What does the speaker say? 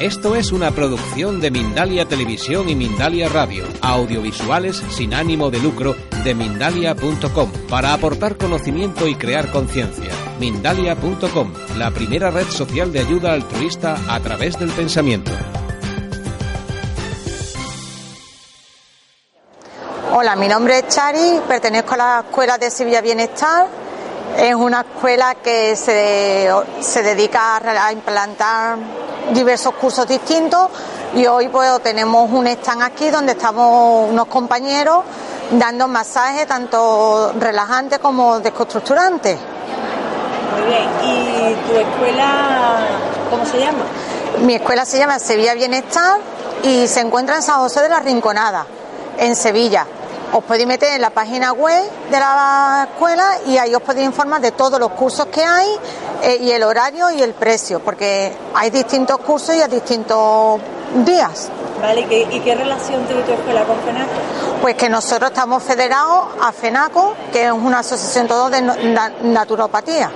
Esto es una producción de Mindalia Televisión y Mindalia Radio, audiovisuales sin ánimo de lucro de mindalia.com, para aportar conocimiento y crear conciencia. Mindalia.com, la primera red social de ayuda altruista a través del pensamiento. Hola, mi nombre es Chari, pertenezco a la Escuela de Sevilla Bienestar. Es una escuela que se, se dedica a implantar diversos cursos distintos y hoy pues tenemos un stand aquí donde estamos unos compañeros dando masajes tanto relajantes como desconstructurantes. Muy bien, ¿y tu escuela cómo se llama? Mi escuela se llama Sevilla Bienestar y se encuentra en San José de la Rinconada, en Sevilla. Os podéis meter en la página web de la escuela y ahí os podéis informar de todos los cursos que hay eh, y el horario y el precio, porque hay distintos cursos y a distintos días. Vale, ¿y qué, y qué relación tiene tu escuela con FENACO? Pues que nosotros estamos federados a FENACO, que es una asociación todo de naturopatía.